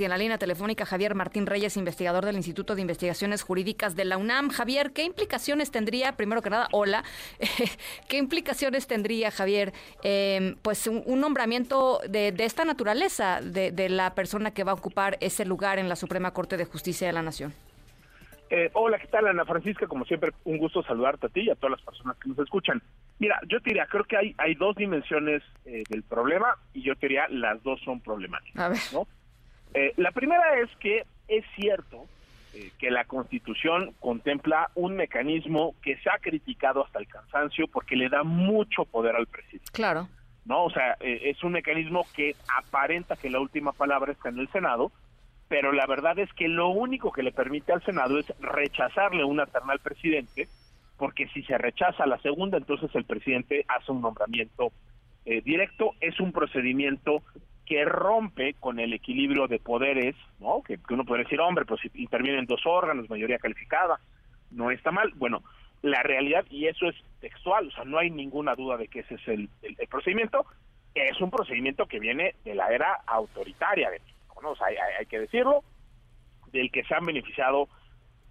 Y en la línea telefónica Javier Martín Reyes, investigador del Instituto de Investigaciones Jurídicas de la UNAM. Javier, ¿qué implicaciones tendría, primero que nada, hola, qué implicaciones tendría, Javier, em, pues un, nombramiento de, esta naturaleza de, de, la persona que va a ocupar ese lugar en la Suprema Corte de Justicia de la Nación? Eh, hola, ¿qué tal, Ana Francisca? Como siempre, un gusto saludarte a ti y a todas las personas que nos escuchan. Mira, yo te diría, creo que hay, hay dos dimensiones eh, del problema y yo te diría, las dos son problemáticas. A ver. ¿no? Eh, la primera es que es cierto eh, que la Constitución contempla un mecanismo que se ha criticado hasta el cansancio porque le da mucho poder al presidente. Claro. No, o sea, eh, es un mecanismo que aparenta que la última palabra está en el Senado, pero la verdad es que lo único que le permite al Senado es rechazarle una terna al presidente, porque si se rechaza la segunda, entonces el presidente hace un nombramiento directo. Es un procedimiento que rompe con el equilibrio de poderes, ¿no? Que, uno podría decir, hombre, pues intervienen dos órganos, mayoría calificada, no está mal. Bueno, la realidad, y eso es textual, o sea, no hay ninguna duda de que ese es el, procedimiento, es un procedimiento que viene de la era autoritaria de México, ¿no? O sea, hay, hay que decirlo, del que se han beneficiado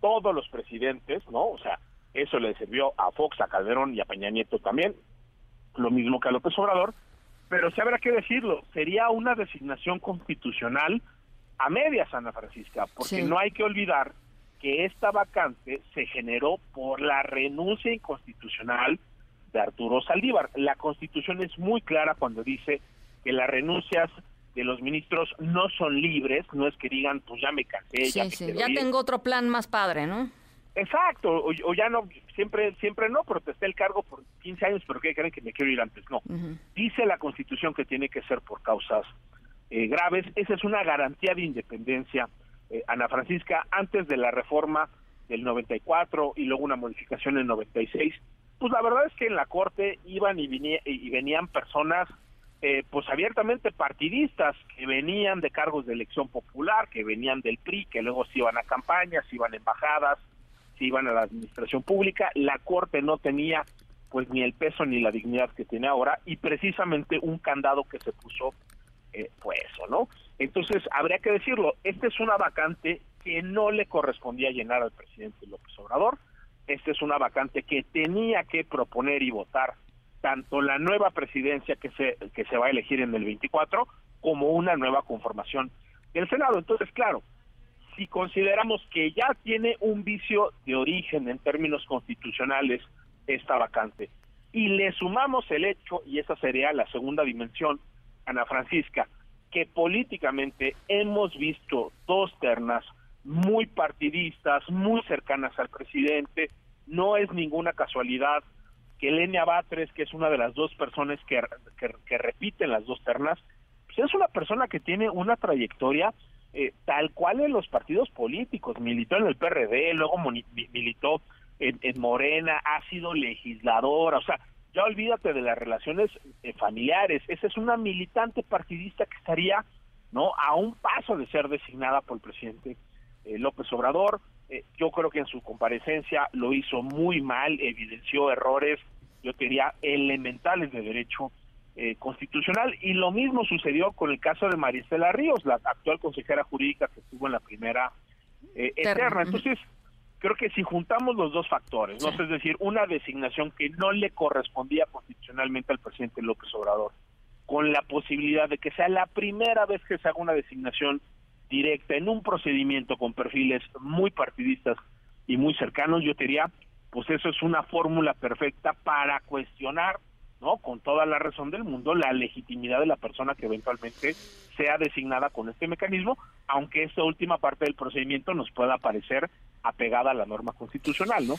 todos los presidentes, ¿no? O sea, eso le sirvió a Fox, a Calderón y a Peña Nieto también, lo mismo que a López Obrador, pero sí habrá que decirlo, sería una designación constitucional a medias, Ana Francisca, porque no hay que olvidar que esta vacante se generó por la renuncia inconstitucional de Arturo Saldívar. La Constitución es muy clara cuando dice que las renuncias de los ministros no son libres, no es que digan, pues ya me cansé, ya, ya tengo otro plan más padre, ¿no? Exacto, o, ya no, siempre siempre no, protesté el cargo por 15 años, pero ¿qué creen que me quiero ir antes? No. Dice la Constitución que tiene que ser por causas eh, graves. Esa es una garantía de independencia, eh, Ana Francisca, antes de la reforma del 94 y luego una modificación en el 96. Pues la verdad es que en la Corte iban y, y venían personas eh, pues abiertamente partidistas que venían de cargos de elección popular, que venían del PRI, que luego se iban a campañas, iban a embajadas, si iban a la administración pública, la Corte no tenía pues ni el peso ni la dignidad que tiene ahora y precisamente un candado que se puso eh, fue eso, ¿no? Entonces, habría que decirlo, esta es una vacante que no le correspondía llenar al presidente López Obrador, esta es una vacante que tenía que proponer y votar tanto la nueva presidencia que se, que se va a elegir en el 24 como una nueva conformación del Senado. Entonces, claro, si consideramos que ya tiene un vicio de origen en términos constitucionales esta vacante. Y le sumamos el hecho, y esa sería la segunda dimensión, Ana Francisca, que políticamente hemos visto dos ternas muy partidistas, muy cercanas al presidente, no es ninguna casualidad que Lenia Batres, que es una de las dos personas que, que, que repiten las dos ternas, pues es una persona que tiene una trayectoria eh, tal cual en los partidos políticos, militó en el PRD, luego militó en, Morena, ha sido legisladora, o sea, ya olvídate de las relaciones eh, familiares, esa es una militante partidista que estaría no a un paso de ser designada por el presidente eh, López Obrador. yo creo que en su comparecencia lo hizo muy mal, evidenció errores, yo diría, elementales de derecho eh, constitucional y lo mismo sucedió con el caso de Maristela Ríos, la actual consejera jurídica que estuvo en la primera eh, eterna. Entonces, creo que si juntamos los dos factores, ¿no? es decir, una designación que no le correspondía constitucionalmente al presidente López Obrador, con la posibilidad de que sea la primera vez que se haga una designación directa en un procedimiento con perfiles muy partidistas y muy cercanos, yo diría, pues eso es una fórmula perfecta para cuestionar ¿no? Con toda la razón del mundo, la legitimidad de la persona que eventualmente sea designada con este mecanismo, aunque esta última parte del procedimiento nos pueda parecer apegada a la norma constitucional, ¿no?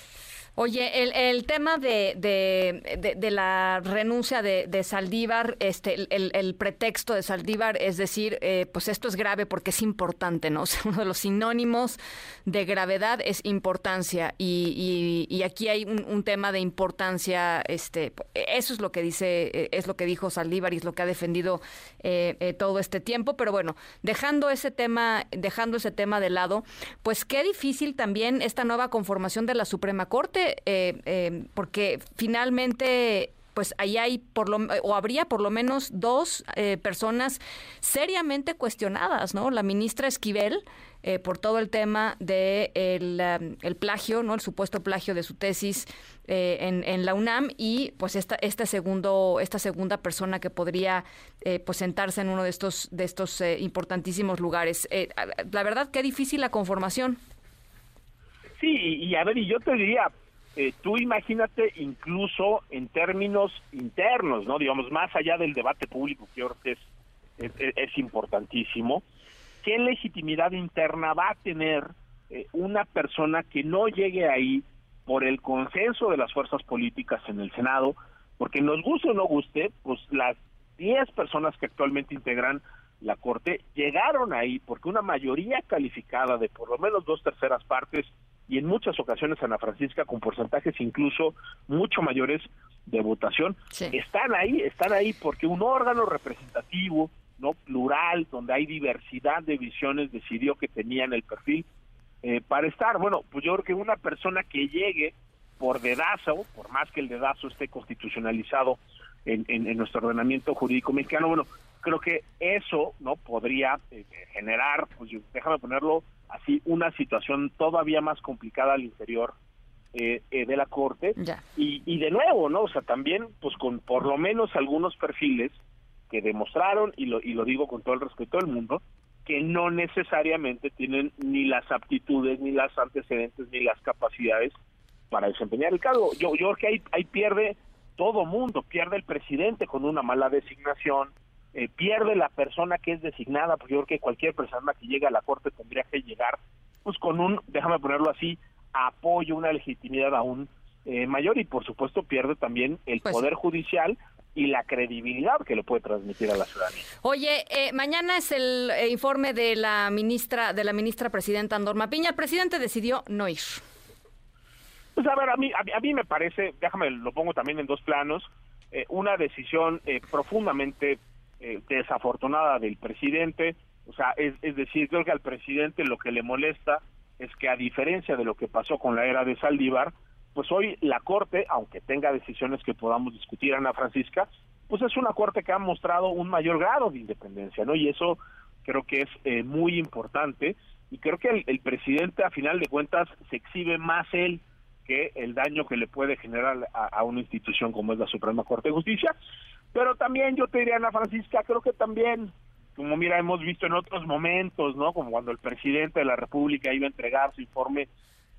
Oye, el, el tema de, de, la renuncia de, Saldívar, este, el, el, pretexto de Saldívar es decir, eh, pues esto es grave porque es importante, ¿no? O sea, uno de los sinónimos de gravedad es importancia y, y, aquí hay un, tema de importancia, este, eso es lo que dice, eh, es lo que dijo Saldívar y es lo que ha defendido eh, todo este tiempo, pero bueno, dejando ese tema, dejando ese tema de lado, pues qué difícil también esta nueva conformación de la Suprema Corte eh, eh, porque finalmente pues ahí hay por lo o habría por lo menos dos eh, personas seriamente cuestionadas, ¿no? La ministra Esquivel eh, por todo el tema de um, el, plagio, ¿no? El supuesto plagio de su tesis eh, en, la UNAM y pues esta este segundo esta segunda persona que podría pues sentarse en uno de estos de estos importantísimos lugares. la verdad qué difícil la conformación. Sí, y a ver, y yo te diría, eh, tú imagínate incluso en términos internos, ¿no? Digamos, más allá del debate público, que que es, es, importantísimo, ¿qué legitimidad interna va a tener eh, una persona que no llegue ahí por el consenso de las fuerzas políticas en el Senado? Porque nos guste o no guste, pues las 10 personas que actualmente integran la Corte llegaron ahí porque una mayoría calificada de por lo menos dos terceras partes y en muchas ocasiones Ana Francisca con porcentajes incluso mucho mayores de votación están ahí están ahí porque un órgano representativo no plural donde hay diversidad de visiones decidió que tenían el perfil eh, para estar. Bueno pues yo creo que una persona que llegue por dedazo por más que el dedazo esté constitucionalizado en, en, nuestro ordenamiento jurídico mexicano bueno creo que eso no podría eh, generar pues déjame ponerlo así una situación todavía más complicada al interior eh, eh, de la corte. Y, y de nuevo no o sea también pues con por lo menos algunos perfiles que demostraron y lo y lo digo con todo el respeto del mundo que no necesariamente tienen ni las aptitudes ni las antecedentes ni las capacidades para desempeñar el cargo. Yo yo creo que ahí ahí pierde todo mundo pierde el presidente con una mala designación eh, pierde la persona que es designada, porque yo creo que cualquier persona que llegue a la Corte tendría que llegar pues con un, déjame ponerlo así, apoyo, una legitimidad aún eh, mayor y por supuesto pierde también el pues Poder Judicial y la credibilidad que le puede transmitir a la ciudadanía. Oye, eh, mañana es el informe de la ministra de la ministra presidenta Andorma Piña. El presidente decidió no ir. Pues a ver, a mí, a, mí me parece, déjame, lo pongo también en dos planos, una decisión profundamente eh, desafortunada del presidente. O sea, es, es decir, creo que al presidente lo que le molesta es que a diferencia de lo que pasó con la era de Saldívar, pues hoy la Corte, aunque tenga decisiones que podamos discutir, Ana Francisca, pues es una Corte que ha mostrado un mayor grado de independencia, ¿no? Y eso creo que es eh, muy importante y creo que el, presidente a final de cuentas se exhibe más él que el daño que le puede generar a, una institución como es la Suprema Corte de Justicia. Pero también yo te diría, Ana Francisca, creo que también, como mira, hemos visto en otros momentos, ¿no? Como cuando el presidente de la República iba a entregar su informe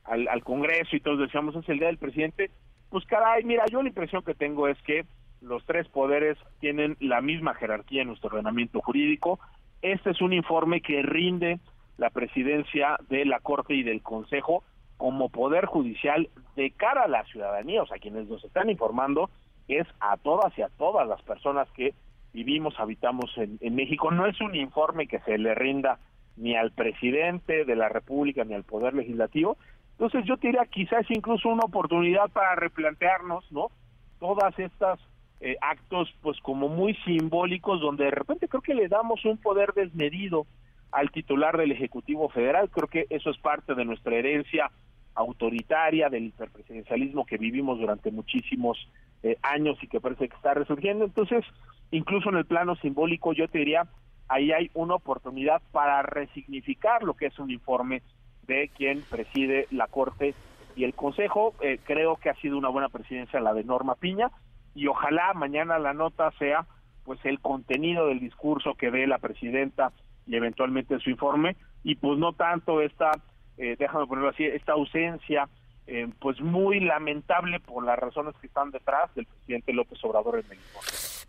al, al Congreso y todos decíamos, es el día del presidente. Pues caray, mira, yo la impresión que tengo es que los tres poderes tienen la misma jerarquía en nuestro ordenamiento jurídico. Este es un informe que rinde la presidencia de la Corte y del Consejo como poder judicial de cara a la ciudadanía, o sea, quienes nos están informando es a todas y a todas las personas que vivimos, habitamos en, México. No es un informe que se le rinda ni al presidente de la República ni al Poder Legislativo. Entonces yo diría quizás incluso una oportunidad para replantearnos, ¿no? Todas estas eh, actos pues como muy simbólicos donde de repente creo que le damos un poder desmedido al titular del Ejecutivo Federal. Creo que eso es parte de nuestra herencia autoritaria del hiperpresidencialismo que vivimos durante muchísimos eh, años y que parece que está resurgiendo. Entonces, incluso en el plano simbólico, yo te diría, ahí hay una oportunidad para resignificar lo que es un informe de quien preside la Corte y el Consejo. Eh, creo que ha sido una buena presidencia la de Norma Piña y ojalá mañana la nota sea pues el contenido del discurso que dé la presidenta y eventualmente su informe y pues no tanto esta, eh, déjame ponerlo así, esta ausencia eh, pues muy lamentable por las razones que están detrás del presidente López Obrador en México.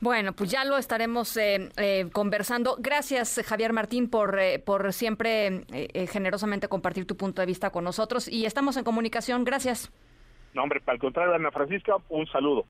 Bueno, pues ya lo estaremos eh, eh, conversando. Gracias, Javier Martín, por, por siempre generosamente compartir tu punto de vista con nosotros y estamos en comunicación. Gracias. No, hombre, para el contrario, Ana Francisca, un saludo.